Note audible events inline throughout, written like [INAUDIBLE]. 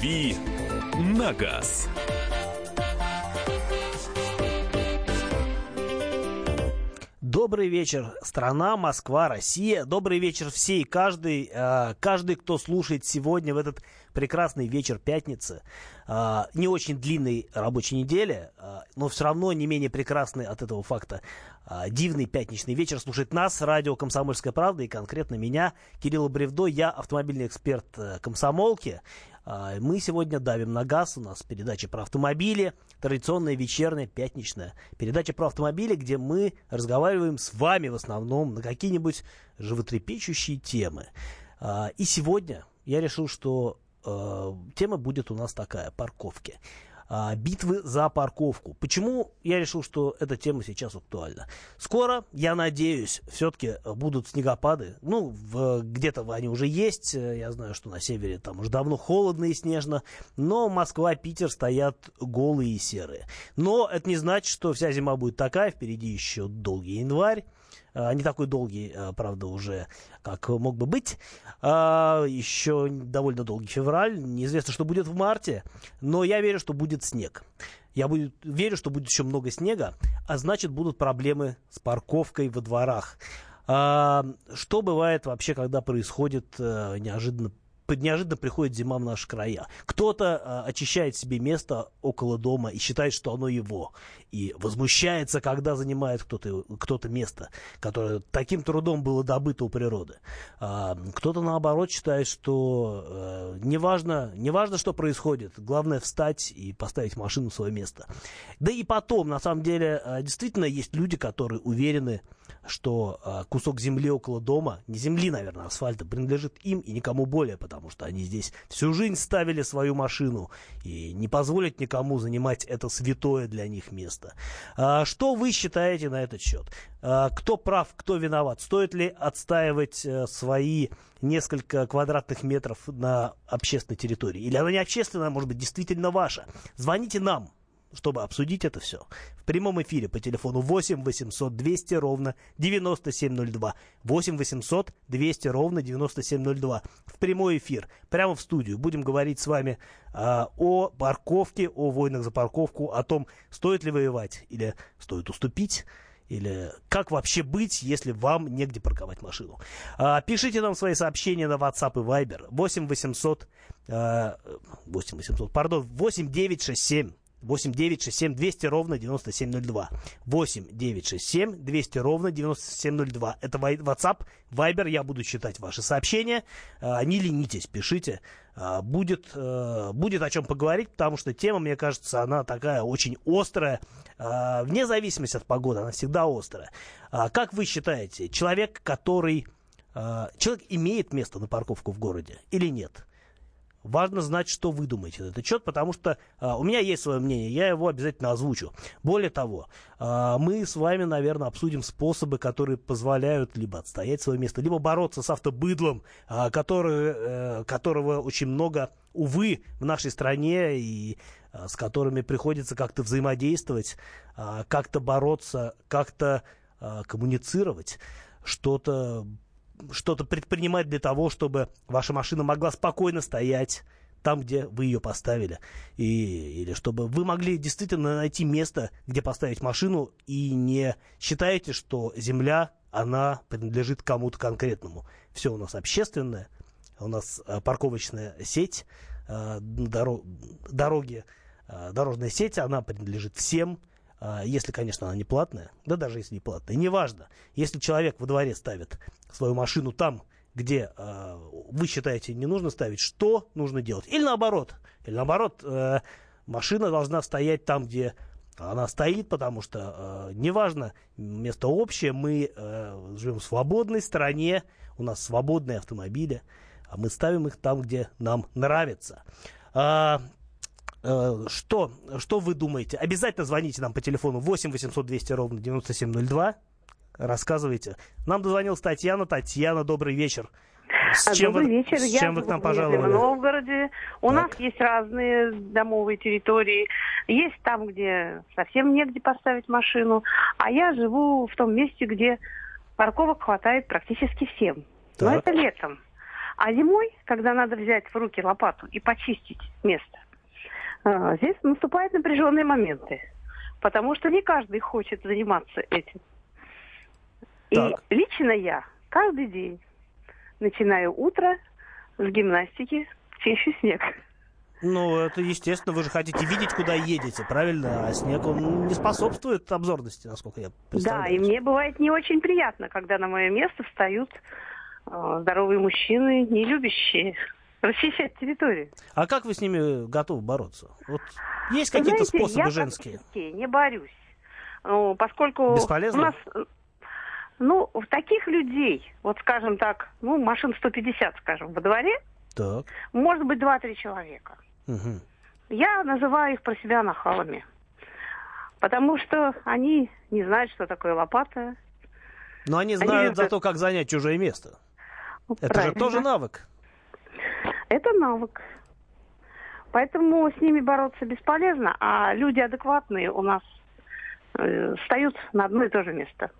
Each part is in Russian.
«Дави на газ». Добрый вечер, страна, Москва, Россия. Добрый вечер все и каждый, э, каждый, кто слушает сегодня в этот прекрасный вечер пятницы. Э, не очень длинной рабочей недели, э, но все равно не менее прекрасный от этого факта дивный пятничный вечер слушает нас, радио «Комсомольская правда» и конкретно меня, Кирилла Бревдо. Я автомобильный эксперт комсомолки. А, мы сегодня давим на газ. У нас передача про автомобили, традиционная вечерняя, пятничная передача про автомобили, где мы разговариваем с вами в основном на какие-нибудь животрепещущие темы. А, и сегодня я решил, что а, тема будет у нас такая – парковки а, битвы за парковку. Почему я решил, что эта тема сейчас актуальна? Скоро, я надеюсь, все-таки будут снегопады. Ну, где-то они уже есть. Я знаю, что на севере там уже давно холодно и снежно. Но Москва, Питер стоят голые и серые. Но это не значит, что вся зима будет такая. Впереди еще долгий январь. А, не такой долгий, а, правда, уже, как мог бы быть. А, еще довольно долгий февраль. Неизвестно, что будет в марте. Но я верю, что будет снег. Я буду, верю, что будет еще много снега, а значит, будут проблемы с парковкой во дворах. Что бывает вообще, когда происходит э, неожиданно неожиданно приходит зима в наши края. Кто-то а, очищает себе место около дома и считает, что оно его. И возмущается, когда занимает кто-то кто место, которое таким трудом было добыто у природы. А, кто-то, наоборот, считает, что а, неважно, неважно, что происходит, главное встать и поставить машину в свое место. Да и потом, на самом деле, а, действительно есть люди, которые уверены, что э, кусок земли около дома, не земли, наверное, асфальта, принадлежит им и никому более, потому что они здесь всю жизнь ставили свою машину и не позволят никому занимать это святое для них место. А, что вы считаете на этот счет? А, кто прав, кто виноват? Стоит ли отстаивать а, свои несколько квадратных метров на общественной территории? Или она не общественная, а может быть, действительно ваша? Звоните нам чтобы обсудить это все. В прямом эфире по телефону 8 800 200 ровно 9702. 8 800 200 ровно 9702. В прямой эфир, прямо в студию. Будем говорить с вами а, о парковке, о войнах за парковку, о том, стоит ли воевать или стоит уступить. Или как вообще быть, если вам негде парковать машину? А, пишите нам свои сообщения на WhatsApp и Viber. 8 800, а, 8 800, пардон, 8 967 8 9 6 7 200 ровно 9702. 8 9 6 7 200 ровно 9702. Это WhatsApp, Viber. Я буду читать ваши сообщения. А, не ленитесь, пишите. А, будет, э, будет о чем поговорить, потому что тема, мне кажется, она такая очень острая. А, вне зависимости от погоды, она всегда острая. Как вы считаете, человек, который... Человек имеет место на парковку в городе или нет? Важно знать, что вы думаете на этот счет, потому что а, у меня есть свое мнение, я его обязательно озвучу. Более того, а, мы с вами, наверное, обсудим способы, которые позволяют либо отстоять свое место, либо бороться с автобыдлом, а, который, а, которого очень много, увы, в нашей стране и а, с которыми приходится как-то взаимодействовать, а, как-то бороться, как-то а, коммуницировать, что-то что-то предпринимать для того, чтобы ваша машина могла спокойно стоять там, где вы ее поставили. И, или чтобы вы могли действительно найти место, где поставить машину, и не считаете, что земля, она принадлежит кому-то конкретному. Все у нас общественное, у нас а, парковочная сеть, дорог, дороги, а, дорожная сеть, она принадлежит всем, если, конечно, она не платная, да даже если не платная, неважно. Если человек во дворе ставит свою машину там, где э, вы считаете не нужно ставить, что нужно делать? Или наоборот, или наоборот, э, машина должна стоять там, где она стоит, потому что э, неважно, место общее, мы э, живем в свободной стране, у нас свободные автомобили, а мы ставим их там, где нам нравится. А, что, что вы думаете? Обязательно звоните нам по телефону 8 800 200 ровно 9702. Рассказывайте. Нам дозвонилась Татьяна. Татьяна, добрый вечер. С а, чем, добрый вы, вечер. С чем Я вы к нам пожаловали? В Новгороде. У так. нас есть разные домовые территории. Есть там, где совсем негде поставить машину. А я живу в том месте, где парковок хватает практически всем. Так. Но это летом. А зимой, когда надо взять в руки лопату и почистить место, э, здесь наступают напряженные моменты. Потому что не каждый хочет заниматься этим. Так. И лично я каждый день начинаю утро с гимнастики, чищу снег. Ну, это естественно, вы же хотите видеть, куда едете, правильно? А снег, он не способствует обзорности, насколько я Да, представляю. и мне бывает не очень приятно, когда на мое место встают э, здоровые мужчины, не любящие расчищать территорию. А как вы с ними готовы бороться? Вот есть какие-то способы я женские? практически не борюсь. Ну, поскольку Бесполезно? у нас, ну, в таких людей, вот скажем так, ну, машин 150, скажем, во дворе, Так. может быть 2-3 человека. Мгм. Я называю их про себя нахалами. Потому что они не знают, что такое лопата. Но они Они знают любят- зато, как занять чужое место. Ну, Это правильно. же тоже навык. Это навык. Поэтому с ними бороться бесполезно, а люди адекватные у нас э, встают на одно и то же место.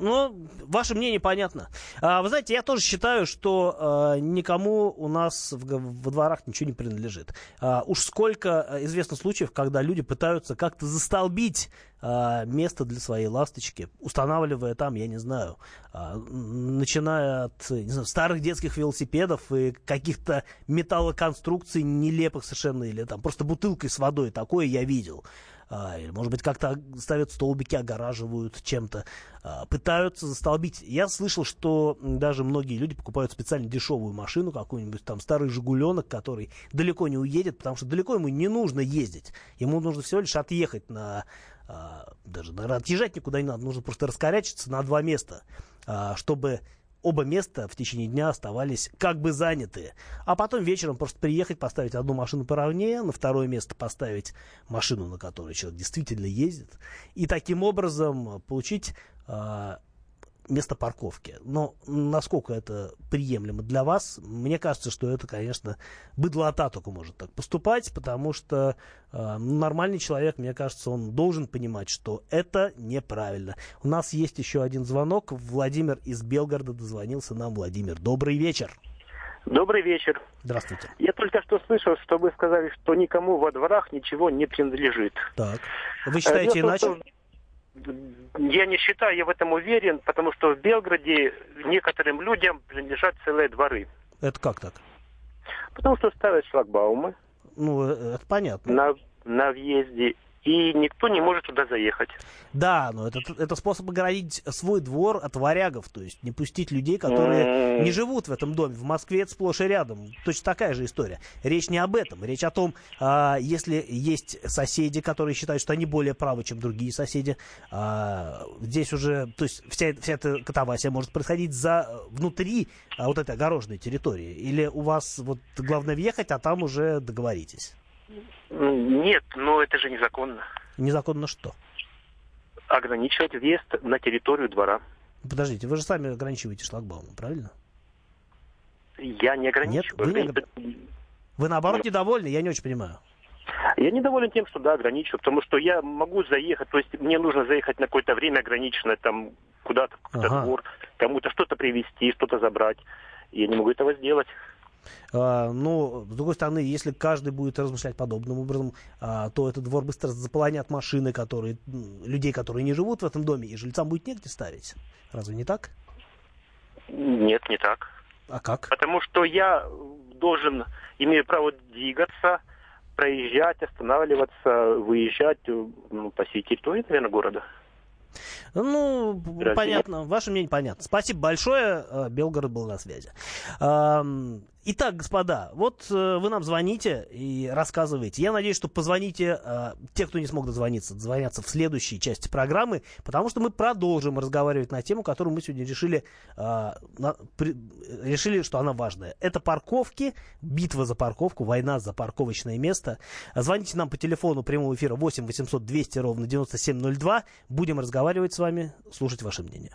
Ну, ваше мнение понятно. А, вы знаете, я тоже считаю, что э, никому у нас в, во дворах ничего не принадлежит. А, уж сколько э, известно случаев, когда люди пытаются как-то застолбить а, место для своей ласточки, устанавливая там, я не знаю, а, начиная от не знаю, старых детских велосипедов и каких-то металлоконструкций нелепых совершенно, или там просто бутылкой с водой, такое я видел. А, или, может быть, как-то ставят столбики, огораживают чем-то, а, пытаются застолбить. Я слышал, что даже многие люди покупают специально дешевую машину, какую-нибудь там старый «Жигуленок», который далеко не уедет, потому что далеко ему не нужно ездить. Ему нужно всего лишь отъехать на... а, даже, наверное, отъезжать никуда не надо, нужно просто раскорячиться на два места, чтобы оба места в течение дня оставались как бы заняты. А потом вечером просто приехать, поставить одну машину поровнее, на второе место поставить машину, на которой человек действительно ездит, и таким образом получить а, место парковки. Но насколько это приемлемо для вас, мне кажется, что это, конечно, быдлота только может так поступать, потому что э, нормальный человек, мне кажется, он должен понимать, что это неправильно. У нас есть еще один звонок. Владимир из Белгорода дозвонился нам. Владимир, добрый вечер. Добрый вечер. Здравствуйте. Я только что слышал, что вы сказали, что никому во дворах ничего не принадлежит. Так. Вы считаете в иначе? что Я не считаю, я в этом уверен, потому что в Белгороде некоторым людям принадлежат целые дворы. Это как так? Потому что ставят шлагбаумы Ну, э, это понятно. на, на въезде, и никто не может туда заехать. Да, но это, это способ оградить свой двор от варягов, то есть не пустить людей, которые М. не живут в этом доме. В Москве это сплошь и рядом. Точно такая же история. Речь не об этом. Речь о том, а, если есть соседи, которые считают, что они более правы, чем другие соседи, а, здесь уже, то есть вся, вся эта катавасия может происходить за, внутри а, вот этой огороженной территории. Или у вас вот главное въехать, а там уже договоритесь. Нет, но это же незаконно. Незаконно что? Ограничивать въезд на территорию двора. Подождите, вы же сами ограничиваете шлагбаумом, правильно? Я не ограничиваю. вы не Вы наоборот недовольны, я не очень понимаю. Я недоволен тем, что да, ограничиваю, потому что я могу заехать, то есть мне нужно заехать на какое-то время ограниченное, там куда-то, в какой-то Ага. двор, кому-то что-то привезти, что-то забрать. Я не могу этого сделать. А, но, с другой стороны, если каждый будет размышлять подобным образом, а, то этот двор быстро заполонят машины, которые, людей, которые не живут в этом доме, и жильцам будет негде ставить. Разве не так? Нет, не так. А как? Потому что я должен, имею право двигаться, проезжать, останавливаться, выезжать э, ну, по всей территории, наверное, города. Ну, Разве понятно, ваше мнение понятно. Спасибо большое, э, Белгород был на связи. Итак, господа, вот э, вы нам звоните и рассказываете. Я надеюсь, что позвоните э, те, кто не смог дозвониться, дозвонятся в следующей части программы, потому что мы продолжим разговаривать на тему, которую мы сегодня решили, э, на- при- решили, что она важная. Это парковки, битва за парковку, война за парковочное место. Звоните нам по телефону прямого эфира 8 800 200 ровно 9702. Будем разговаривать с вами, слушать ваше мнение.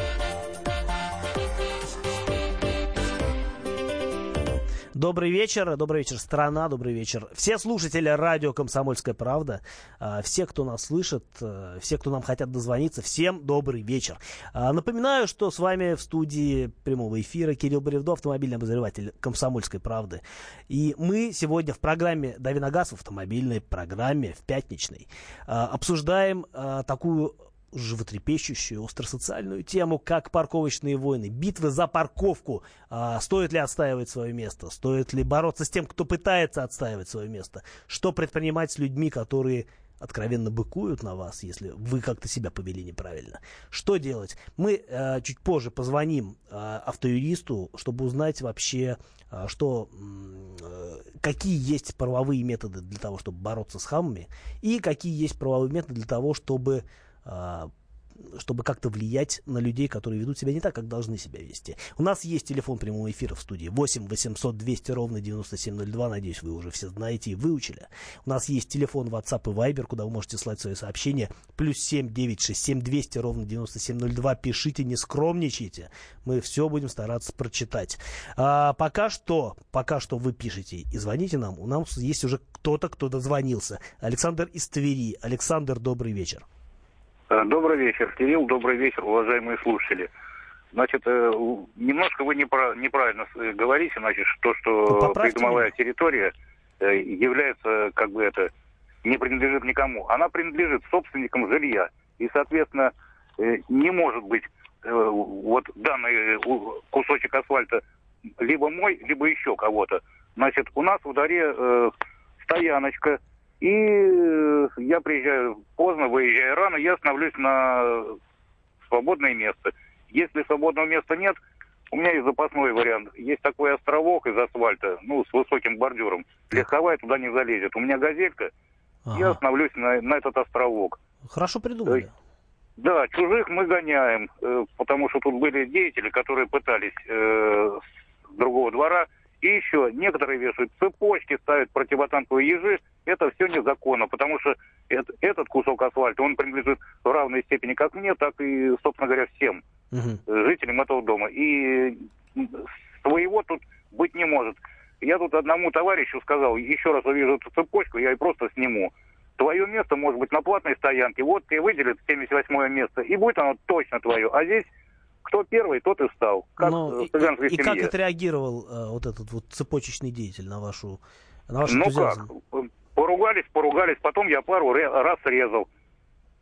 Добрый вечер, добрый вечер, страна, добрый вечер. Все слушатели радио «Комсомольская правда», а, все, кто нас слышит, а, все, кто нам хотят дозвониться, всем добрый вечер. А, напоминаю, что с вами в студии прямого эфира Кирилл Бревдо, автомобильный обозреватель «Комсомольской правды». И мы сегодня в программе «Дави на газ», в автомобильной программе, в пятничной, обсуждаем такую животрепещущую, остросоциальную тему, как парковочные войны, битвы за парковку. А, стоит ли отстаивать свое место? Стоит ли бороться с тем, кто пытается отстаивать свое место? Что предпринимать с людьми, которые откровенно быкуют на вас, если вы как-то себя повели неправильно. Что делать? Мы э, чуть позже позвоним э, автоюристу, чтобы узнать вообще, э, что, э, какие есть правовые методы для того, чтобы бороться с хамами, и какие есть правовые методы для того, чтобы чтобы как-то влиять на людей, которые ведут себя не так, как должны себя вести. У нас есть телефон прямого эфира в студии 8 800 200 ровно 9702. Надеюсь, вы уже все знаете и выучили. У нас есть телефон WhatsApp и Viber, куда вы можете слать свои сообщения. Плюс 7 967 200 ровно 9702. Пишите, не скромничайте. Мы все будем стараться прочитать. А пока что, пока что вы пишете и звоните нам. У нас есть уже кто-то, кто дозвонился. Александр из Твери. Александр, добрый вечер. Э, добрый вечер, Кирилл. Добрый вечер, уважаемые слушатели. Значит, э, немножко вы неправильно говорите, значит, то, что ну, придомовая территория э, является, как бы это, не принадлежит никому. Она принадлежит собственникам жилья. И, соответственно, не может быть вот данный кусочек асфальта либо мой, либо еще кого-то. Значит, у нас в дворе стояночка – и э, я приезжаю поздно, выезжаю рано, я становлюсь на свободное место. Если свободного места нет, у меня есть запасной вариант. Есть такой островок из асфальта, ну, с высоким бордюром. Легковая туда не залезет. У меня газелька, ага. я остановлюсь на, на этот островок. Хорошо придумали. Да, чужих мы гоняем, э, потому что тут были деятели, которые пытались э, с другого двора и еще некоторые вешают цепочки, ставят противотанковые ежи. Это все незаконно, потому что это, этот кусок асфальта, он принадлежит в равной степени как мне, так и, собственно говоря, всем угу. жителям этого дома. И своего тут быть не может. Я тут одному товарищу сказал, еще раз увижу эту цепочку, я и просто сниму. Твое место может быть на платной стоянке. Вот тебе выделят 78 место, и будет оно точно твое. А здесь кто первый, тот и встал. Как Но, и, и, и как отреагировал э, вот этот вот цепочечный деятель на вашу на ваш Ну энтузиазм? как, поругались, поругались, потом я пару раз резал.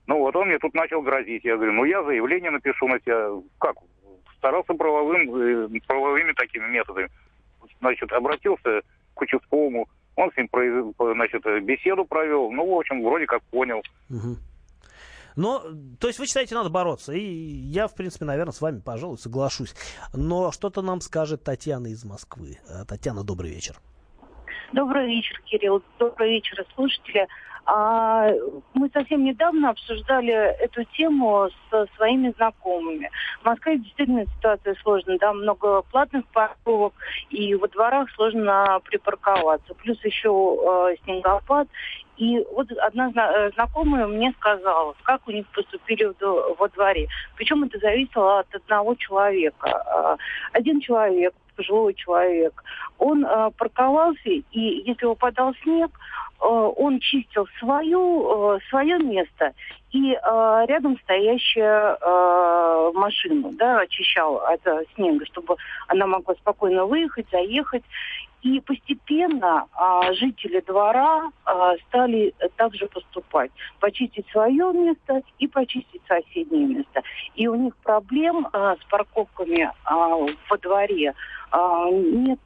Ну вот он мне тут начал грозить. Я говорю, ну я заявление напишу на тебя. Как? Старался правовым, э, правовыми такими методами. Значит, обратился к участковому, он с ним значит, беседу провел. Ну, в общем, вроде как понял. Угу. Но, то есть вы считаете, надо бороться. И я, в принципе, наверное, с вами, пожалуй, соглашусь. Но что-то нам скажет Татьяна из Москвы. Э, Татьяна, добрый вечер. Добрый вечер, Кирилл. Добрый вечер, слушатели. А, мы совсем недавно обсуждали эту тему со своими знакомыми. В Москве действительно ситуация сложная. Там много платных парковок, и во дворах сложно припарковаться. Плюс еще э, снегопад. И вот одна э, знакомая мне сказала, как у них поступили во дворе. Причем это зависело от одного человека. А, один человек пожилой человек, он э, парковался, и если выпадал снег, он чистил свою, э, свое место и э, рядом стоящую э, машину, да, очищал от э, снега, чтобы она могла спокойно выехать, заехать. И постепенно а, жители двора а, стали также поступать. Почистить свое место и почистить соседнее место. И у них проблем с парковками а, во дворе нет.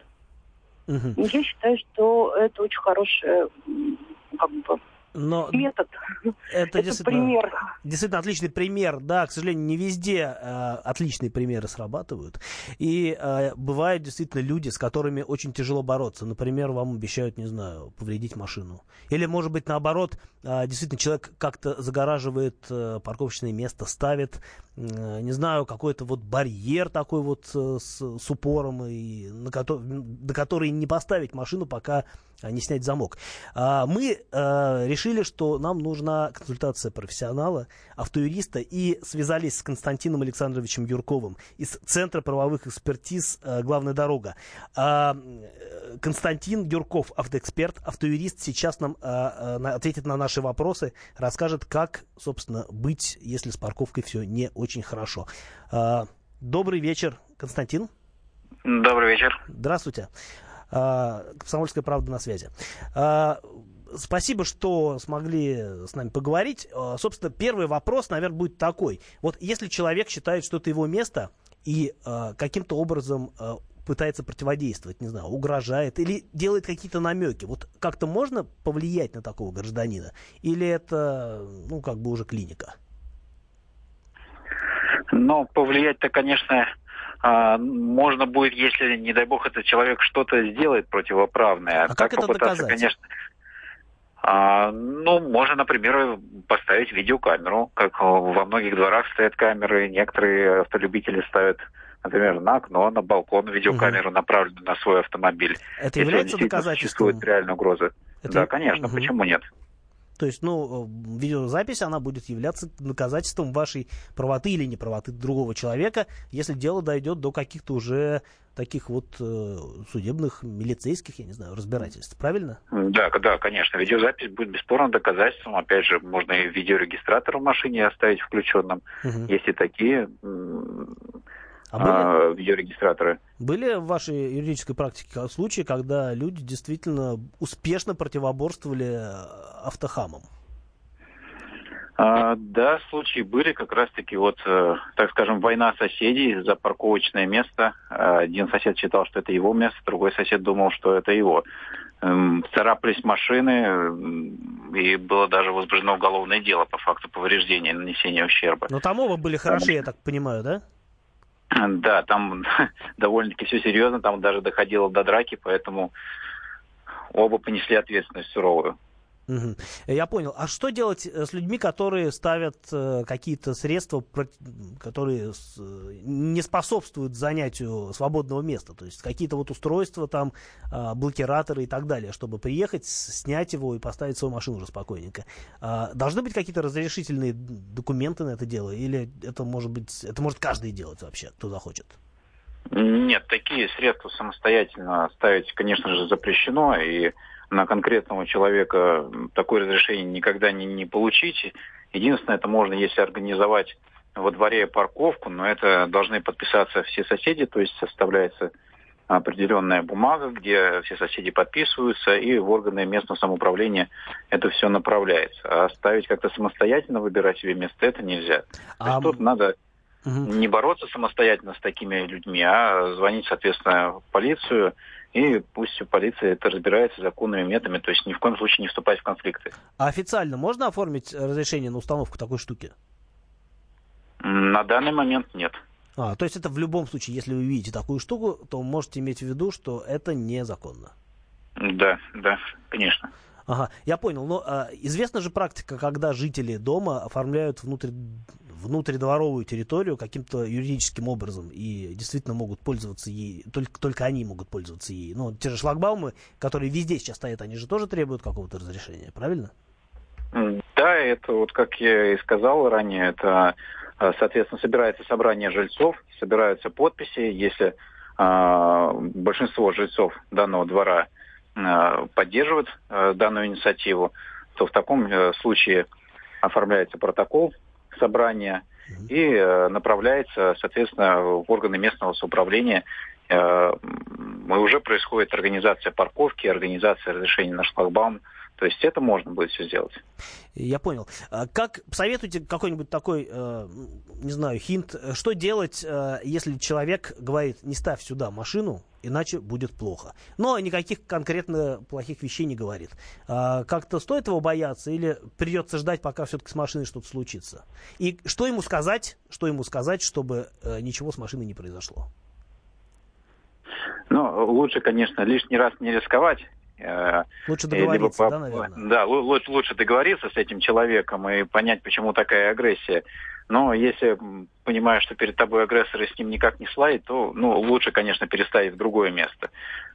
Угу. Я считаю, что это очень хорошая как бы, Но метод. Это, это действительно, пример. действительно отличный пример. Да, к сожалению, не везде э, отличные примеры срабатывают. И э, бывают действительно люди, с которыми очень тяжело бороться. Например, вам обещают, не знаю, повредить машину. Или, может быть, наоборот, э, действительно человек как-то загораживает э, парковочное место, ставит, э, не знаю, какой-то вот барьер такой вот э, с, с упором, и на ко- до которой не поставить машину, пока не снять замок. А, мы э, решили, что нам нужна консультация профессионала, автоюриста, и связались с Константином Александровичем Юрковым из Центра правовых экспертиз «Главная дорога». А, Константин Юрков, автоэксперт, автоюрист, сейчас нам ответит на наши вопросы, расскажет, как, собственно, быть, если с парковкой все не очень хорошо. А, добрый вечер, Константин. Добрый вечер. Здравствуйте. А, Комсомольская правда на связи. А, спасибо, что смогли с нами поговорить. А, собственно, первый вопрос, наверное, будет такой. Вот если человек считает, что это его место, и каким-то образом пытается противодействовать, не знаю, угрожает или делает какие-то намеки. Вот как-то можно повлиять на такого гражданина? Или это, ну, как бы уже клиника? Ну, повлиять-то, конечно, а, можно будет, если, не дай бог, этот человек что-то сделает противоправное. А так как это доказать? конечно. А, ну, можно, например, поставить видеокамеру, как во многих дворах стоят камеры, некоторые автолюбители ставят, например, на окно, на балкон видеокамеру, угу. направленную на свой автомобиль. Это является доказательством? Существует реальная угроза. Это... Да, конечно, угу. почему нет? То есть, ну, видеозапись, она будет являться доказательством вашей правоты или неправоты другого человека, если дело дойдет до каких-то уже таких вот э, судебных, милицейских, я не знаю, разбирательств. Правильно? Да, да, конечно. Видеозапись будет бесспорно доказательством. Опять же, можно и видеорегистратор в машине оставить включенным. Угу. Есть и такие а были, а, видеорегистраторы. Были в вашей юридической практике случаи, когда люди действительно успешно противоборствовали автохамам? А, да, случаи были как раз-таки вот, э, так скажем, война соседей за парковочное место. Один сосед считал, что это его место, другой сосед думал, что это его. Эм, царапались машины, и было даже возбуждено уголовное дело по факту повреждения, нанесения ущерба. Но там оба были хороши, я так понимаю, да? Да, там [LAUGHS] довольно-таки все серьезно, там даже доходило до драки, поэтому оба понесли ответственность суровую. Угу. Я понял. А что делать э, с людьми, которые ставят э, какие-то средства, которые с, не способствуют занятию свободного места? То есть какие-то вот устройства, там, э, блокираторы и так далее, чтобы приехать, снять его и поставить свою машину уже спокойненько. Э, должны быть какие-то разрешительные документы на это дело? Или это может быть, это может каждый делать вообще, кто захочет? Нет, такие средства самостоятельно ставить, конечно же, запрещено. И на конкретного человека такое разрешение никогда не, не получить. Единственное, это можно, если организовать во дворе парковку, но это должны подписаться все соседи, то есть составляется определенная бумага, где все соседи подписываются, и в органы местного самоуправления это все направляется. А ставить как-то самостоятельно, выбирать себе место, это нельзя. А... То есть тут надо угу. не бороться самостоятельно с такими людьми, а звонить, соответственно, в полицию, и пусть полиция это разбирается законными методами, то есть ни в коем случае не вступать в конфликты. А официально можно оформить разрешение на установку такой штуки? На данный момент нет. А, то есть это в любом случае, если вы видите такую штуку, то можете иметь в виду, что это незаконно. Да, да, конечно. Ага, я понял. Но а, известна же практика, когда жители дома оформляют внутрь внутридворовую территорию каким-то юридическим образом и действительно могут пользоваться ей, только, только они могут пользоваться ей. Ну, те же шлагбаумы, которые везде сейчас стоят, они же тоже требуют какого-то разрешения, правильно? Да, это вот как я и сказал ранее, это, а, соответственно, собирается собрание жильцов, собираются подписи, если э, большинство жильцов данного двора э, поддерживают э, данную инициативу, то в таком э, случае оформляется протокол собрания и э, направляется, соответственно, в органы местного самоуправления. Э, уже происходит организация парковки, организация разрешения на шлагбаум, То есть это можно будет все сделать. Я понял. А как посоветуйте какой-нибудь такой, э, не знаю, хинт, что делать, э, если человек говорит, не ставь сюда машину, иначе будет плохо. Но никаких конкретно плохих вещей не говорит. А как-то стоит его бояться или придется ждать, пока все-таки с машиной что-то случится? И что ему сказать, что ему сказать, чтобы э, ничего с машиной не произошло? Ну, лучше, конечно, лишний раз не рисковать. Э, лучше договориться, либо, да, наверное? Да, лучше, лучше договориться с этим человеком и понять, почему такая агрессия. Но если понимаешь, что перед тобой агрессор и с ним никак не сладить, то ну, лучше, конечно, переставить в другое место.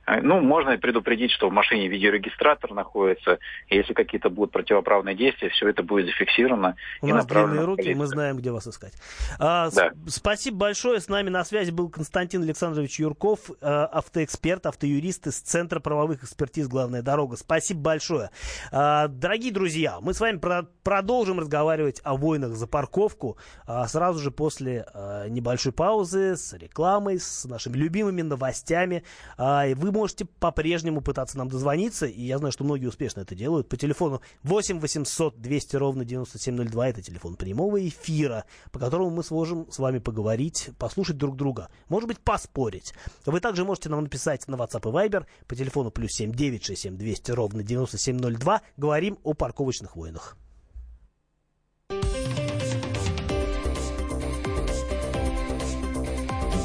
Э, ну, можно предупредить, что в машине видеорегистратор находится, и если какие-то будут противоправные действия, все это будет зафиксировано. У и нас длинные руки, и мы знаем, где вас искать. А, да. Спасибо большое. С нами на связи был Константин Александрович Юрков, э, автоэксперт, автоюрист из Центра правовых экспертиз «Главная дорога». Спасибо большое. А, дорогие друзья, мы с вами про продолжим разговаривать о войнах за парковку а, сразу же после а, небольшой паузы с рекламой, с нашими любимыми новостями. И вы можете по-прежнему пытаться нам дозвониться, и я знаю, что многие успешно это делают, по телефону 8 800 200 ровно 9702, это телефон прямого эфира, по которому мы сможем с вами поговорить, послушать друг друга, может быть, поспорить. Вы также можете нам написать на WhatsApp и Viber по телефону плюс 7 967 200 ровно 9702, говорим о парковочных войнах.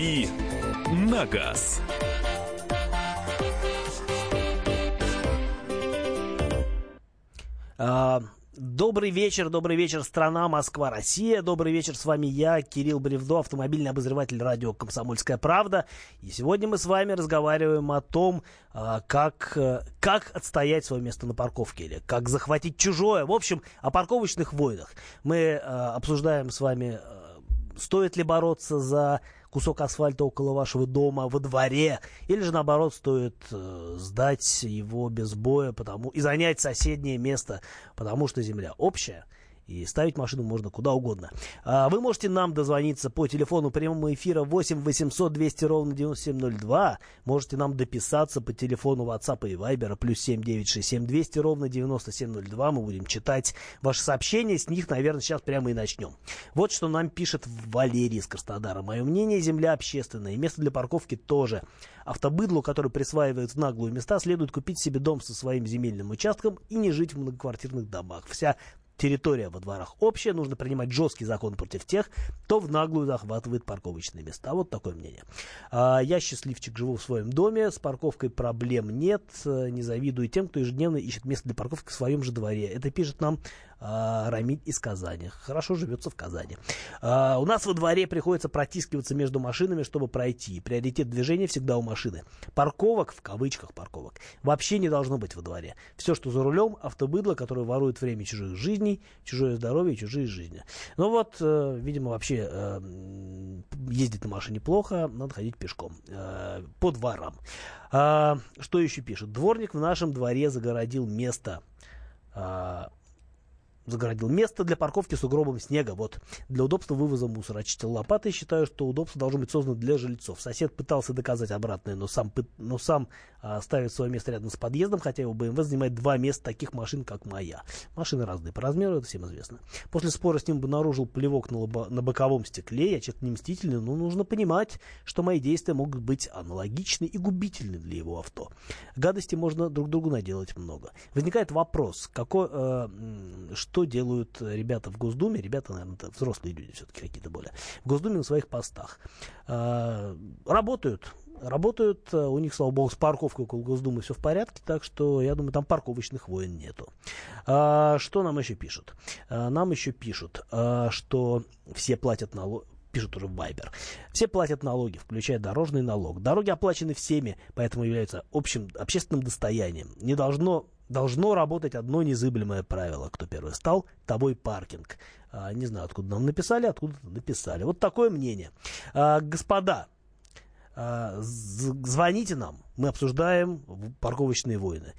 «Дави на газ». А, добрый вечер, добрый вечер, страна, Москва, Россия. Добрый вечер, с вами я, Кирилл Бревдо, автомобильный обозреватель радио «Комсомольская правда». И сегодня мы с вами разговариваем о том, а, как, э, как отстоять свое место на парковке или как захватить чужое. В общем, о парковочных войнах. Мы а, обсуждаем с вами, стоит ли бороться за кусок асфальта около вашего дома во дворе, или же наоборот стоит э, сдать его без боя потому, и занять соседнее место, потому что земля общая – и ставить машину можно куда угодно. А вы можете нам дозвониться по телефону прямого эфира 8 800 200 ровно 9702. Можете нам дописаться по телефону WhatsApp и Viber плюс 7 967 200 ровно 9702. Мы будем читать ваши сообщения. С них, наверное, сейчас прямо и начнем. Вот что нам пишет Валерий из Краснодара. Мое мнение, земля общественная. И место для парковки тоже. Автобыдлу, который присваивает в наглую места, следует купить себе дом со своим земельным участком и не жить в многоквартирных домах. Вся территория во дворах общая, нужно принимать жесткий закон против тех, кто в наглую захватывает парковочные места. Вот такое мнение. А, я счастливчик, живу в своем доме, с парковкой проблем нет, не завидую тем, кто ежедневно ищет место для парковки в своем же дворе. Это пишет нам Рамиль из Казани. Хорошо живется в Казани. А, у нас во дворе приходится протискиваться между машинами, чтобы пройти. Приоритет движения всегда у машины. Парковок, в кавычках парковок, вообще не должно быть во дворе. Все, что за рулем, автобыдло, которое ворует время чужих жизней, чужое здоровье, чужие жизни. Ну вот, э, видимо, вообще э, ездить на машине плохо, надо ходить пешком. Э, по дворам. А, что еще пишет? Дворник в нашем дворе загородил место загородил место для парковки с угробом снега. Вот. Для удобства вывоза мусора очистил лопатой. Считаю, что удобство должно быть создано для жильцов. Сосед пытался доказать обратное, но сам, но сам а, ставит свое место рядом с подъездом, хотя его BMW занимает два места таких машин, как моя. Машины разные по размеру, это всем известно. После спора с ним обнаружил плевок на, лобо, на боковом стекле. Я честно не мстительный, но нужно понимать, что мои действия могут быть аналогичны и губительны для его авто. Гадости можно друг другу наделать много. Возникает вопрос, какой, э, что что делают ребята в Госдуме, ребята, наверное, это взрослые люди все-таки какие-то более, в Госдуме на своих постах. А, работают, работают, у них, слава богу, с парковкой около Госдумы все в порядке, так что, я думаю, там парковочных войн нету. А, что нам еще пишут? А, нам еще пишут, что все платят налоги, пишут уже в Viber. Все платят налоги, включая дорожный налог. Дороги оплачены всеми, поэтому являются общим общественным достоянием. Не должно должно работать одно незыблемое правило. Кто первый стал, тобой паркинг. А, не знаю, откуда нам написали, откуда написали. Вот такое мнение. А, господа, а, звоните нам. Мы обсуждаем парковочные войны.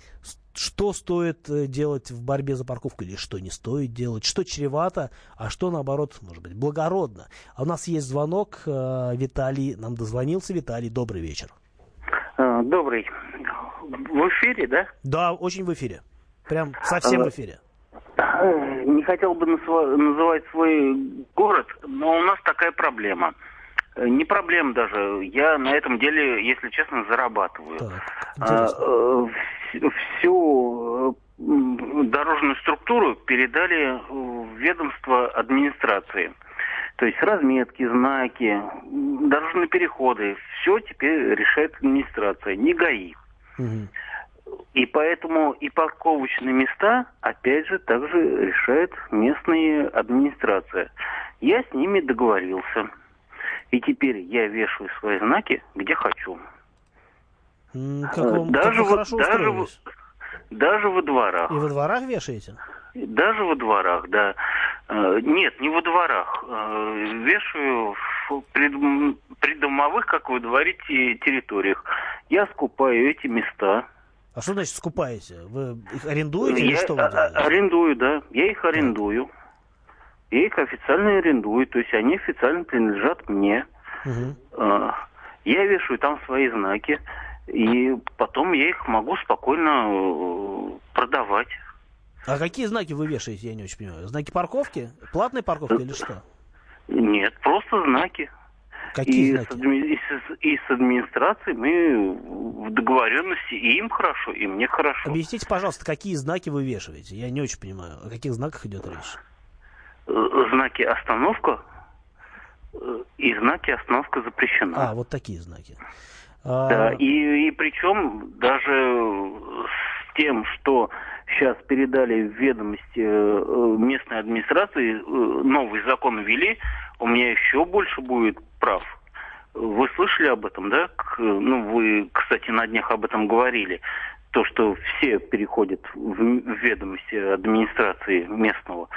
Что стоит э, делать в борьбе за парковку или что не стоит делать, что чревато, а что наоборот, может быть, благородно. А у нас есть звонок. Э, Виталий нам дозвонился. Виталий, добрый вечер. А, добрый. В эфире, да? Да, очень в эфире. Прям совсем в эфире. Э, не хотел бы называть свой город, но у нас такая проблема. Э, не проблема даже. Я на этом деле, если честно, зарабатываю. Так, а, всю дорожную структуру передали в ведомство администрации. То есть разметки, знаки, дорожные переходы, все теперь решает администрация, не ГАИ. Угу. И поэтому и парковочные места, опять же, также решает местная администрация. Я с ними договорился. И теперь я вешаю свои знаки, где хочу. Как вам, даже как вот, даже, даже во дворах. И во дворах вешаете? Даже во дворах, да. Э, нет, не во дворах. Э, вешаю в придомовых, как вы говорите, территориях. Я скупаю эти места. А что значит скупаете? Вы их арендуете или что вы делаете? Арендую, да. Я их арендую. Да. Я их официально арендую. То есть они официально принадлежат мне. Угу. Я вешаю там свои знаки. И потом я их могу спокойно продавать. А какие знаки вы вешаете, я не очень понимаю? Знаки парковки? Платной парковки или что? Нет, просто знаки. Какие и знаки? С, и, с, и с администрацией мы в договоренности, и им хорошо, и мне хорошо. Объясните, пожалуйста, какие знаки вы вешаете? Я не очень понимаю, о каких знаках идет речь? Э, знаки остановка э, и знаки остановка запрещена. А, вот такие знаки. Да, а... и, и причем даже с тем, что сейчас передали в ведомости э, э, местной администрации, э, новый закон ввели, у меня еще больше будет прав. Вы слышали об этом, да? Ну, вы, кстати, на днях об этом говорили. То, что все переходят в ведомости администрации местного,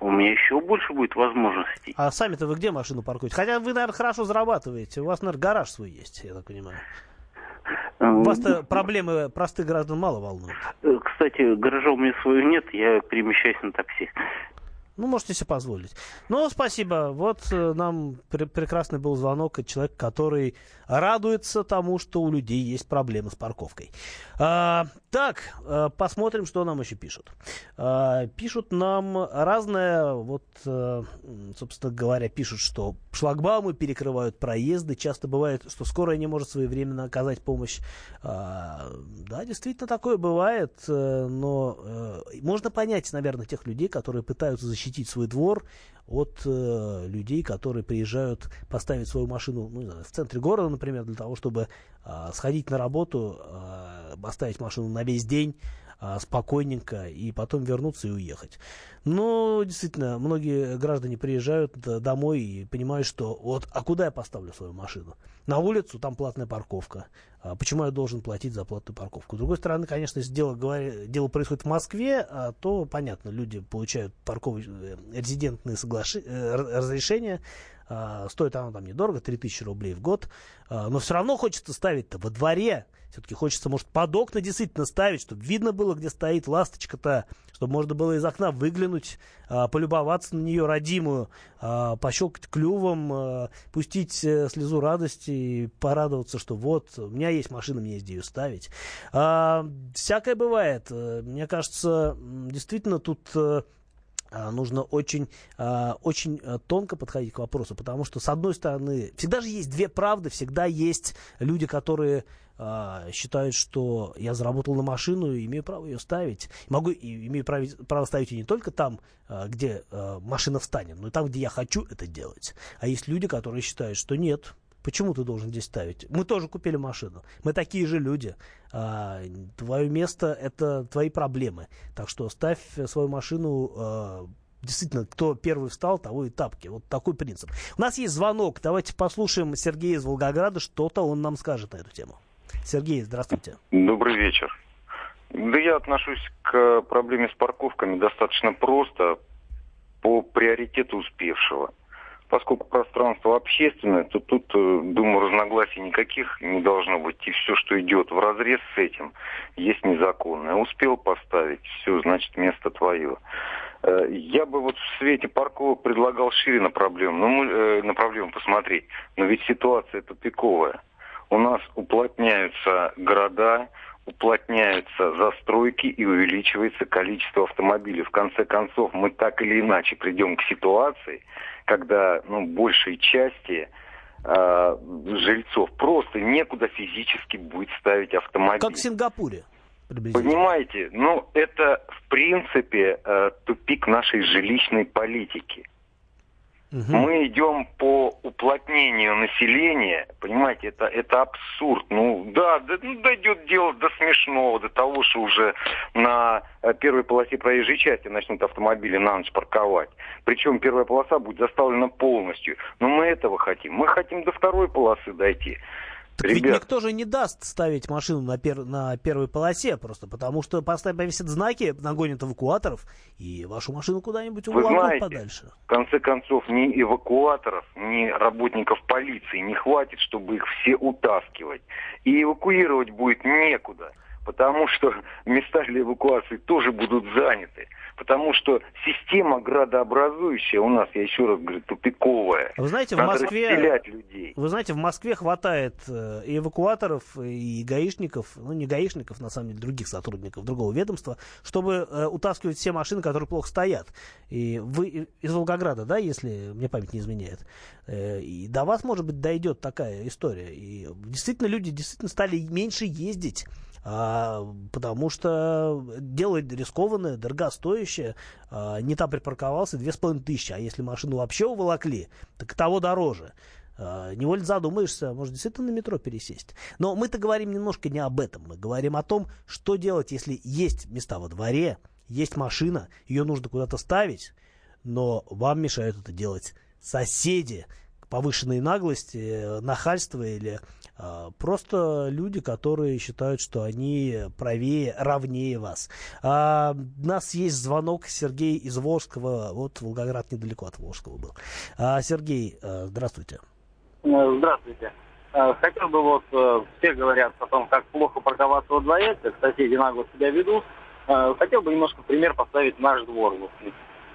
у меня еще больше будет возможностей. А сами-то вы где машину паркуете? Хотя вы, наверное, хорошо зарабатываете. У вас, наверное, гараж свой есть, я так понимаю. Вас-то проблемы простых граждан мало волнуют. Кстати, гаража у меня своего нет, я перемещаюсь на такси. Ну, можете себе позволить. Ну, спасибо. Вот э, нам пр- прекрасный был звонок от человека, который радуется тому, что у людей есть проблемы с парковкой. А, так, а, посмотрим, что нам еще пишут. А, пишут нам разное, вот, а, собственно говоря, пишут, что шлагбаумы перекрывают проезды. Часто бывает, что скорая не может своевременно оказать помощь. А, да, действительно, такое бывает, но можно понять, наверное, тех людей, которые пытаются защитить свой двор от э, людей, которые приезжают поставить свою машину ну, знаю, в центре города, например, для того, чтобы э, сходить на работу, э, оставить машину на весь день, а, спокойненько и потом вернуться и уехать. Но действительно, многие граждане приезжают домой и понимают, что вот, а куда я поставлю свою машину? На улицу, там платная парковка. А почему я должен платить за платную парковку? С другой стороны, конечно, если дело, говоря, дело происходит в Москве, а, то понятно, люди получают парковочные э, резидентные соглаши... Э, разрешения, стоит оно там недорого, 3000 рублей в год, но все равно хочется ставить-то во дворе, все-таки хочется, может, под окна действительно ставить, чтобы видно было, где стоит ласточка-то, чтобы можно было из окна выглянуть, а, полюбоваться на нее родимую, а, пощелкать клювом, а, пустить а, слезу радости и порадоваться, что вот, у меня есть машина, мне есть где ее ставить. Всякое бывает. Мне кажется, действительно тут э, нужно очень, очень э, тонко подходить к вопросу, потому что, с одной стороны, всегда же есть две правды, всегда есть люди, которые а, считают, что я заработал на машину и имею право ее ставить. Могу, и имею право, право ставить ее не только там, где машина встанет, но и там, где я хочу это делать. А есть люди, которые считают, что нет, Почему ты должен здесь ставить? Мы тоже купили машину. Мы такие же люди. А, твое место – это твои проблемы. Так что ставь свою машину а, действительно, кто первый встал, того и тапки. Вот такой принцип. У нас есть звонок. Давайте послушаем Сергея из Волгограда. Что-то он нам скажет на эту тему. Сергей, здравствуйте. Добрый вечер. Да я отношусь к проблеме с парковками достаточно просто, по приоритету успевшего. Поскольку пространство общественное, то тут, э, думаю, разногласий никаких не должно быть. И все, что идет в разрез с этим, есть незаконное. Успел поставить, все, значит, место твое. Э, я бы вот в свете парковок предлагал шире на проблему, ну, э, на проблему посмотреть. Но ведь ситуация тупиковая. У нас уплотняются города, уплотняются застройки и увеличивается количество автомобилей. В конце концов, мы так или иначе придем к ситуации, когда ну, большей части э, жильцов просто некуда физически будет ставить автомобиль. Как в Сингапуре. Понимаете, ну это в принципе э, тупик нашей жилищной политики. Угу. Мы идем по уплотнению населения, понимаете, это, это абсурд. Ну да, да ну, дойдет дело до смешного, до того, что уже на э, первой полосе проезжей части начнут автомобили на ночь парковать. Причем первая полоса будет заставлена полностью. Но мы этого хотим. Мы хотим до второй полосы дойти. Так Ребят. ведь никто же не даст ставить машину на, пер... на первой полосе просто, потому что поставят, повесят знаки, нагонят эвакуаторов, и вашу машину куда-нибудь у подальше. в конце концов, ни эвакуаторов, ни работников полиции не хватит, чтобы их все утаскивать. И эвакуировать будет некуда потому что [LAUGHS] места для эвакуации тоже будут заняты. Потому что система градообразующая у нас, я еще раз говорю, тупиковая. Вы знаете, в Москве, людей. Вы знаете, в Москве хватает э, и эвакуаторов, и гаишников, ну не гаишников, на самом деле, других сотрудников другого ведомства, чтобы э, утаскивать все машины, которые плохо стоят. И вы из Волгограда, да, если мне память не изменяет. Э, и до вас, может быть, дойдет такая история. И действительно люди действительно стали меньше ездить а, потому что дело рискованное, дорогостоящее. А, не там припарковался, две с половиной тысячи. А если машину вообще уволокли, так того дороже. А, невольно задумаешься, может действительно на метро пересесть. Но мы-то говорим немножко не об этом. Мы говорим о том, что делать, если есть места во дворе, есть машина, ее нужно куда-то ставить, но вам мешают это делать соседи, повышенной наглости, нахальства или а, просто люди, которые считают, что они правее, равнее вас. А, у нас есть звонок Сергей из Волжского. Вот Волгоград недалеко от Волжского был. А, Сергей, а, здравствуйте. Э, здравствуйте. Э, хотел бы вот, э, все говорят о том, как плохо парковаться во дворе, как соседи нагло себя ведут. Хотел бы немножко пример поставить наш двор.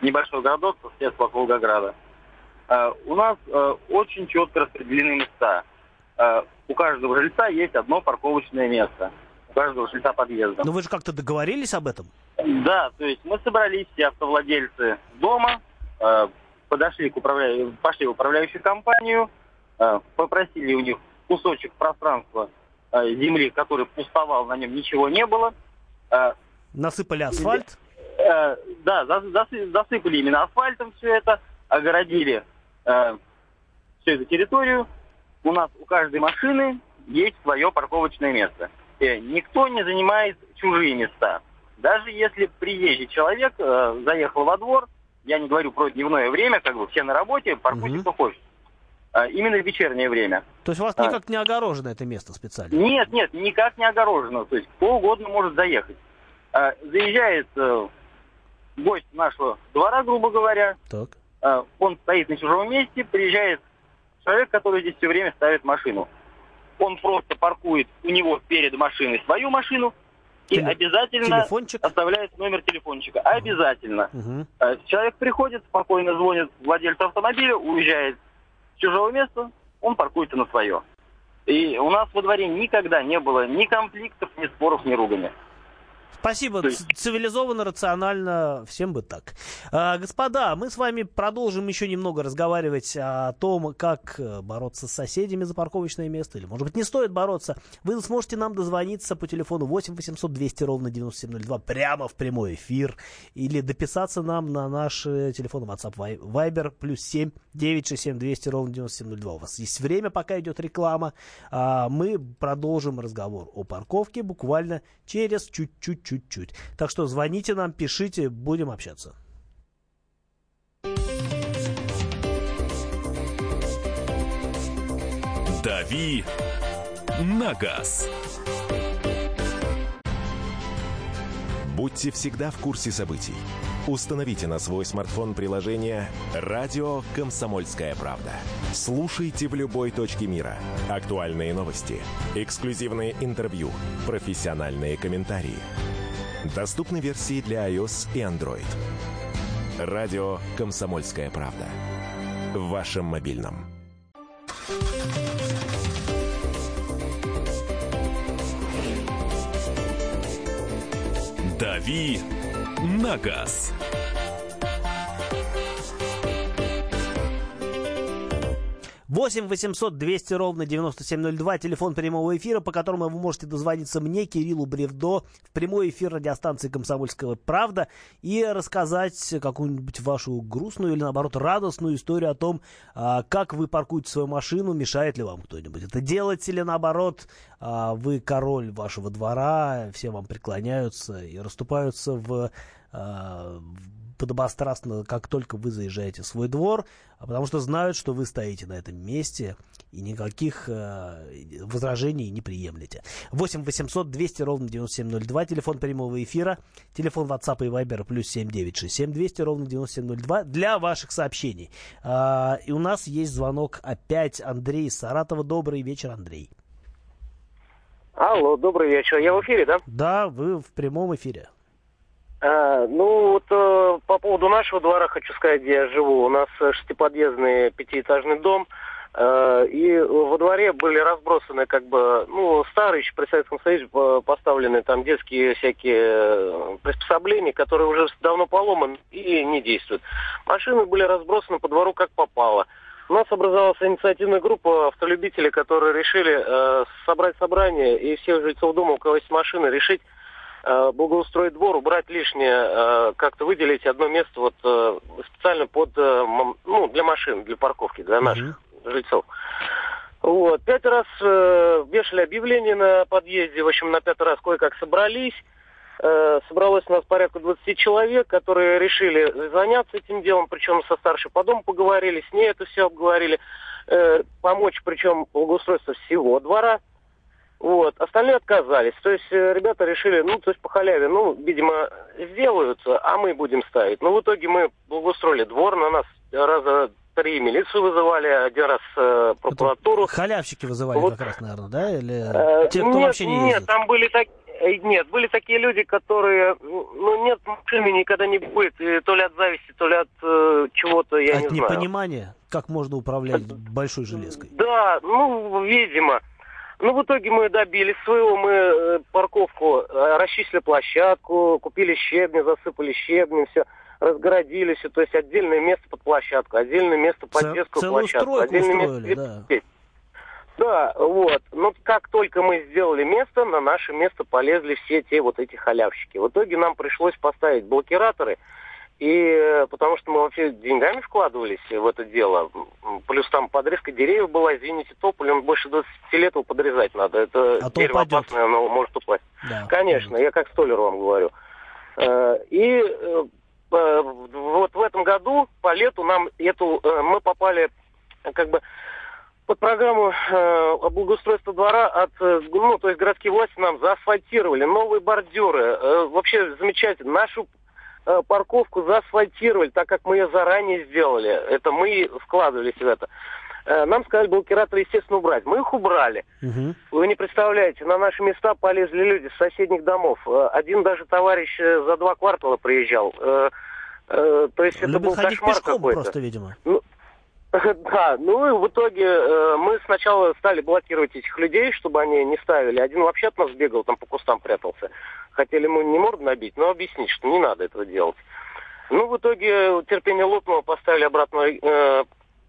Небольшой городок, соседство от Волгограда. У нас очень четко распределены места у каждого жильца есть одно парковочное место. У каждого жильца подъезда. Но вы же как-то договорились об этом? Да, то есть мы собрались, все автовладельцы дома, э, подошли к управля... пошли в управляющую компанию, э, попросили у них кусочек пространства э, земли, который пустовал, на нем ничего не было. Насыпали асфальт? Да, засыпали именно асфальтом все это, огородили всю эту территорию, у нас у каждой машины есть свое парковочное место. И никто не занимает чужие места. Даже если приезжий человек э, заехал во двор, я не говорю про дневное время, как бы все на работе, паркуйте угу. кто хочет. А, именно в вечернее время. То есть у вас а. никак не огорожено это место специально? Нет, нет, никак не огорожено. То есть кто угодно может заехать. А, заезжает э, гость нашего двора, грубо говоря. Так. А, он стоит на чужом месте, приезжает человек, который здесь все время ставит машину. Он просто паркует у него перед машиной свою машину и Теле... обязательно Телефончик? оставляет номер телефончика. Угу. Обязательно. Угу. Человек приходит, спокойно звонит владельцу автомобиля, уезжает с чужого места, он паркуется на свое. И у нас во дворе никогда не было ни конфликтов, ни споров, ни ругани. Спасибо. Цивилизованно, рационально, всем бы так. А, господа, мы с вами продолжим еще немного разговаривать о том, как э, бороться с соседями за парковочное место, или, может быть, не стоит бороться. Вы сможете нам дозвониться по телефону 8 800 200 ровно 9702 прямо в прямой эфир, или дописаться нам на наш телефон WhatsApp Viber плюс 7 967 200 ровно 9702. У вас есть время, пока идет реклама. А, мы продолжим разговор о парковке буквально через чуть-чуть чуть-чуть. Так что звоните нам, пишите, будем общаться. «Дави на газ». Будьте всегда в курсе событий. Установите на свой смартфон приложение «Радио Комсомольская правда». Слушайте в любой точке мира. Актуальные новости, эксклюзивные интервью, профессиональные комментарии. Доступны версии для iOS и Android. Радио «Комсомольская правда». В вашем мобильном. «Дави на газ». 8 800 200 ровно 9702, телефон прямого эфира, по которому вы можете дозвониться мне, Кириллу Бревдо, в прямой эфир радиостанции «Комсомольская правда» и рассказать какую-нибудь вашу грустную или, наоборот, радостную историю о том, а, как вы паркуете свою машину, мешает ли вам кто-нибудь это делать, или, наоборот, а, вы король вашего двора, все вам преклоняются и расступаются в а, подобострастно, как только вы заезжаете в свой двор, а потому что знают, что вы стоите на этом месте и никаких э, возражений не приемлете. 8 800 200 ровно 9702, телефон прямого эфира, телефон WhatsApp и Viber плюс 7967 200 ровно 9702 для ваших сообщений. Э, и у нас есть звонок опять Андрей из Саратова. Добрый вечер, Андрей. Алло, добрый вечер. Я в эфире, да? Да, вы в прямом эфире. А, ну, вот э, по поводу нашего двора хочу сказать, где я живу. У нас шестиподъездный пятиэтажный дом, э, и во дворе были разбросаны как бы, ну, старые еще при Советском Союзе поставлены там детские всякие э, приспособления, которые уже давно поломаны и не действуют. Машины были разбросаны по двору как попало. У нас образовалась инициативная группа автолюбителей, которые решили э, собрать собрание и всех жильцов дома, у кого есть машины, решить э, благоустроить двор, убрать лишнее, э, как-то выделить одно место вот э, специально под, э, ну, для машин, для парковки, для наших mm-hmm. жильцов. Вот. Пять раз э, вешали объявление на подъезде, в общем, на пятый раз кое-как собрались. Э, собралось у нас порядка 20 человек, которые решили заняться этим делом, причем со старшей по дому поговорили, с ней это все обговорили, э, помочь, причем благоустройство всего двора. Вот. Остальные отказались. То есть э, ребята решили, ну, то есть по халяве, ну, видимо, сделают, а мы будем ставить. Но в итоге мы благоустроили двор, на нас раза три милицию вызывали, один раз э, прокуратуру. Это халявщики вызывали вот. как раз, наверное, да? Или э, те, кто нет, вообще не ездит? Нет, там были так... Э, нет, были такие люди, которые, ну, нет, машины никогда не будет, и то ли от зависти, то ли от э, чего-то, я от не знаю. От непонимания, как можно управлять большой железкой? Да, ну, видимо. Ну, в итоге мы добились своего, мы э, парковку, э, расчистили площадку, купили щебни, засыпали щебнем, все, разгородили все, то есть отдельное место под площадку, отдельное место под Ц- детскую площадку, отдельное устроили, место... Да. Да, вот. Но как только мы сделали место, на наше место полезли все те вот эти халявщики. В итоге нам пришлось поставить блокираторы, и э, потому что мы вообще деньгами вкладывались в это дело. Плюс там подрезка деревьев была, извините, тополь, он больше 20 лет его подрезать надо. Это а дерево опасное, оно может упасть. Да, Конечно, я как столер вам говорю. Э, и э, вот в этом году по лету нам эту мы попали как бы под программу э, благоустройства двора от, ну, то есть городские власти нам заасфальтировали, новые бордюры, э, вообще замечательно. Нашу Э, парковку заасфальтировали, так как мы ее заранее сделали. Это мы вкладывались в это. Э, нам сказали блокираторы, естественно, убрать. Мы их убрали. Угу. Вы не представляете, на наши места полезли люди с соседних домов. Э, один даже товарищ за два квартала приезжал. То есть Любит это был кошмар какой-то. просто, видимо. Ну, [LAUGHS] да, ну и в итоге э, мы сначала стали блокировать этих людей, чтобы они не ставили. Один вообще от нас бегал, там по кустам прятался. Хотели ему не морду набить, но объяснить, что не надо этого делать. Ну, в итоге терпение лопнуло, поставили обратно э,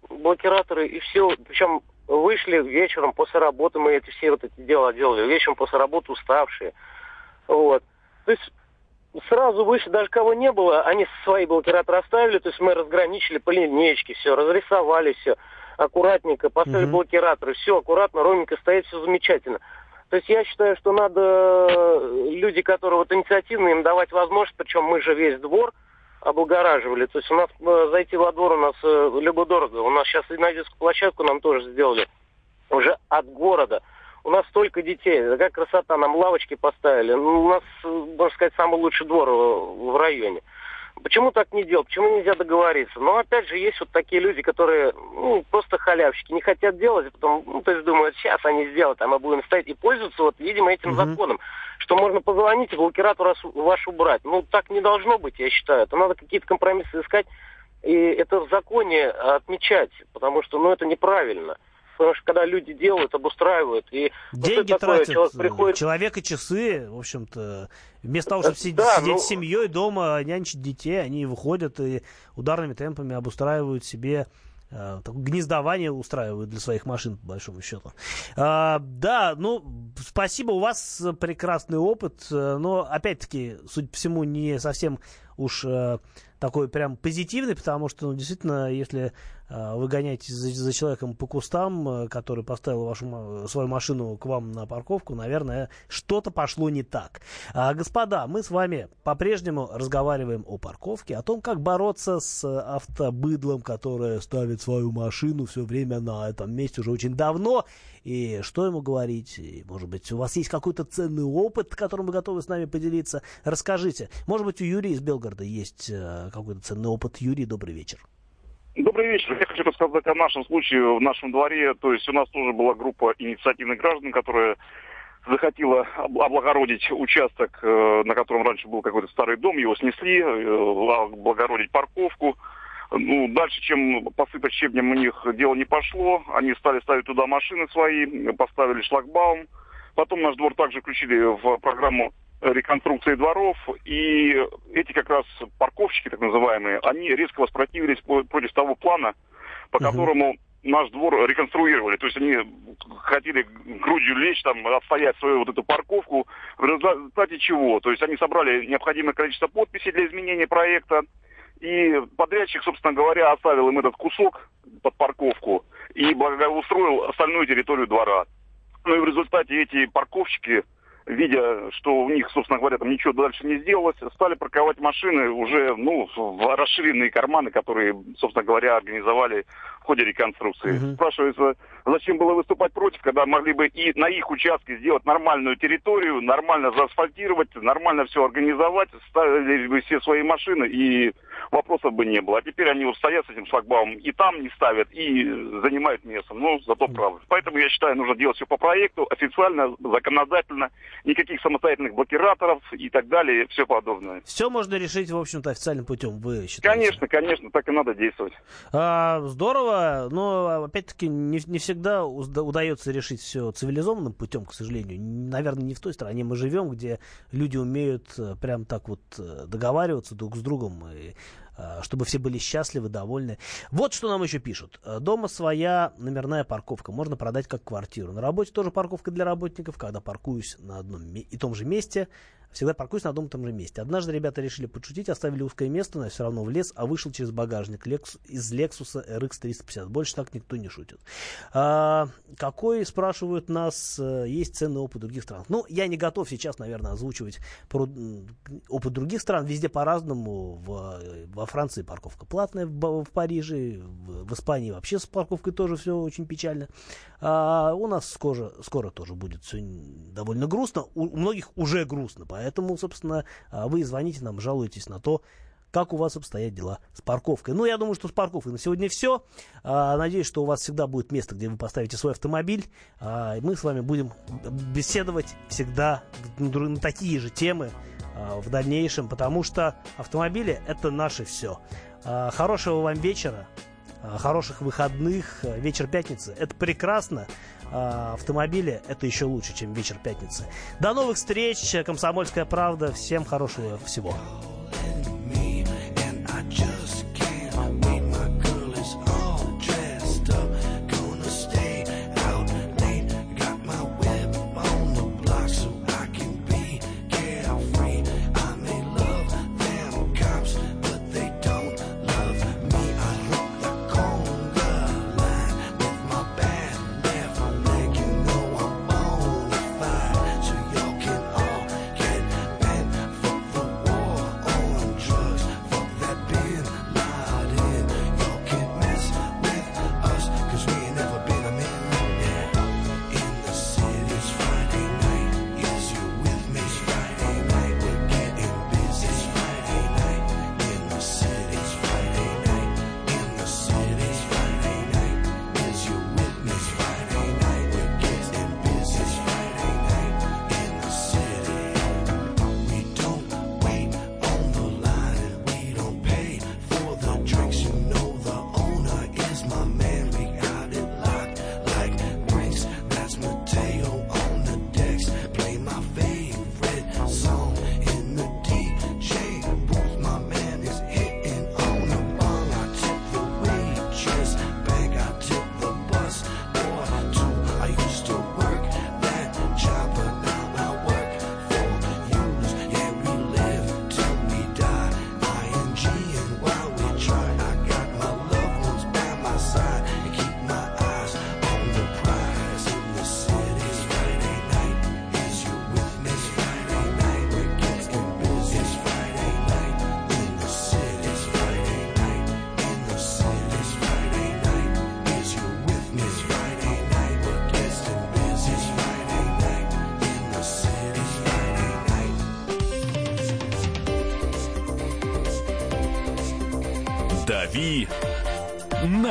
блокираторы и все. Причем вышли вечером после работы, мы эти все вот эти дела делали. Вечером после работы уставшие. Вот. То есть сразу выше даже кого не было, они свои блокираторы оставили, то есть мы разграничили по линейке, все, разрисовали все аккуратненько, поставили mm-hmm. блокираторы, все аккуратно, ровненько стоит, все замечательно. То есть я считаю, что надо э, люди, которые вот инициативные, им давать возможность, причем мы же весь двор облагораживали. То есть у нас э, зайти во двор у нас э, любо-дорого. У нас сейчас и на детскую площадку нам тоже сделали уже от города у нас столько детей, какая красота, нам лавочки поставили. Ну, у нас, можно сказать, самый лучший двор в районе. Почему так не делать? Почему нельзя договориться? Но опять же, есть вот такие люди, которые ну, просто халявщики, не хотят делать, а потом, ну, то есть думают, сейчас они сделают, а мы будем стоять и пользоваться, вот, видимо, этим угу. законом, что можно позвонить и блокиратор ваш убрать. Ну, так не должно быть, я считаю. Это надо какие-то компромиссы искать, и это в законе отмечать, потому что, ну, это неправильно. Потому что когда люди делают, обустраивают, и деньги вот тратят, человек, приходит... человек и часы, в общем-то, вместо того, чтобы сидеть, да, сидеть ну... с семьей дома, нянчить детей, они выходят и ударными темпами обустраивают себе э, гнездование устраивают для своих машин, по большому счету. А, да, ну, спасибо, у вас прекрасный опыт, э, но, опять-таки, судя по всему, не совсем уж э, такой прям позитивный, потому что, ну, действительно, если э, вы гоняетесь за, за человеком по кустам, э, который поставил вашу, свою машину к вам на парковку, наверное, что-то пошло не так. А, господа, мы с вами по-прежнему разговариваем о парковке, о том, как бороться с автобыдлом, которое ставит свою машину все время на этом месте уже очень давно, и что ему говорить, и, может быть, у вас есть какой-то ценный опыт, которым вы готовы с нами поделиться, расскажите. Может быть, у Юрия из Белгорода есть э, какой-то ценный опыт. Юрий, добрый вечер. Добрый вечер. Я хочу рассказать о нашем случае в нашем дворе. То есть у нас тоже была группа инициативных граждан, которая захотела облагородить участок, э, на котором раньше был какой-то старый дом, его снесли, э, облагородить парковку. Ну, дальше, чем посыпать щебнем у них дело не пошло. Они стали ставить туда машины свои, поставили шлагбаум. Потом наш двор также включили в программу реконструкции дворов, и эти как раз парковщики, так называемые, они резко воспротивились против того плана, по которому наш двор реконструировали. То есть они хотели грудью лечь, там, отстоять свою вот эту парковку. В результате чего? То есть они собрали необходимое количество подписей для изменения проекта, и подрядчик, собственно говоря, оставил им этот кусок под парковку и благоустроил остальную территорию двора. Ну и в результате эти парковщики видя, что у них, собственно говоря, там ничего дальше не сделалось, стали парковать машины уже, ну, в расширенные карманы, которые, собственно говоря, организовали в ходе реконструкции. Угу. Спрашивается, зачем было выступать против, когда могли бы и на их участке сделать нормальную территорию, нормально заасфальтировать, нормально все организовать, ставили бы все свои машины, и вопросов бы не было. А теперь они вот стоят с этим шлагбаумом, и там не ставят, и занимают место. Ну, зато правы. Поэтому я считаю, нужно делать все по проекту, официально, законодательно, никаких самостоятельных блокираторов и так далее, и все подобное. Все можно решить, в общем-то, официальным путем, вы считаете? Конечно, конечно, так и надо действовать. А, здорово, но, опять-таки, не, не всегда удается решить все цивилизованным путем, к сожалению. Наверное, не в той стране мы живем, где люди умеют э, прям так вот э, договариваться друг с другом и чтобы все были счастливы, довольны. Вот что нам еще пишут. Э, дома своя номерная парковка. Можно продать как квартиру. На работе тоже парковка для работников. Когда паркуюсь на одном и том же месте, Всегда паркуюсь на одном и том же месте. Однажды ребята решили подшутить, оставили узкое место, но все равно влез, а вышел через багажник Lexus, из Lexus RX 350. Больше так никто не шутит. А, какой, спрашивают нас, э, есть ценный опыт других стран? Ну, я не готов сейчас, наверное, озвучивать про, опыт других стран. Везде по-разному. В, во Франции парковка платная, в, в Париже, в, в Испании вообще с парковкой тоже все очень печально. А, у нас скоро, скоро тоже будет все довольно грустно. У, у многих уже грустно, поэтому Поэтому, собственно, а, вы звоните нам, жалуетесь на то, как у вас обстоят дела с парковкой. Ну, я думаю, что с парковкой на сегодня все. А, надеюсь, что у вас всегда будет место, где вы поставите свой автомобиль. А, мы с вами будем беседовать всегда на такие же темы в дальнейшем, потому что автомобили это наше все. Хорошего вам вечера, хороших выходных, вечер пятницы. Это прекрасно. А, автомобиле, это еще лучше, чем вечер пятницы. До новых встреч, Комсомольская правда. Всем хорошего всего.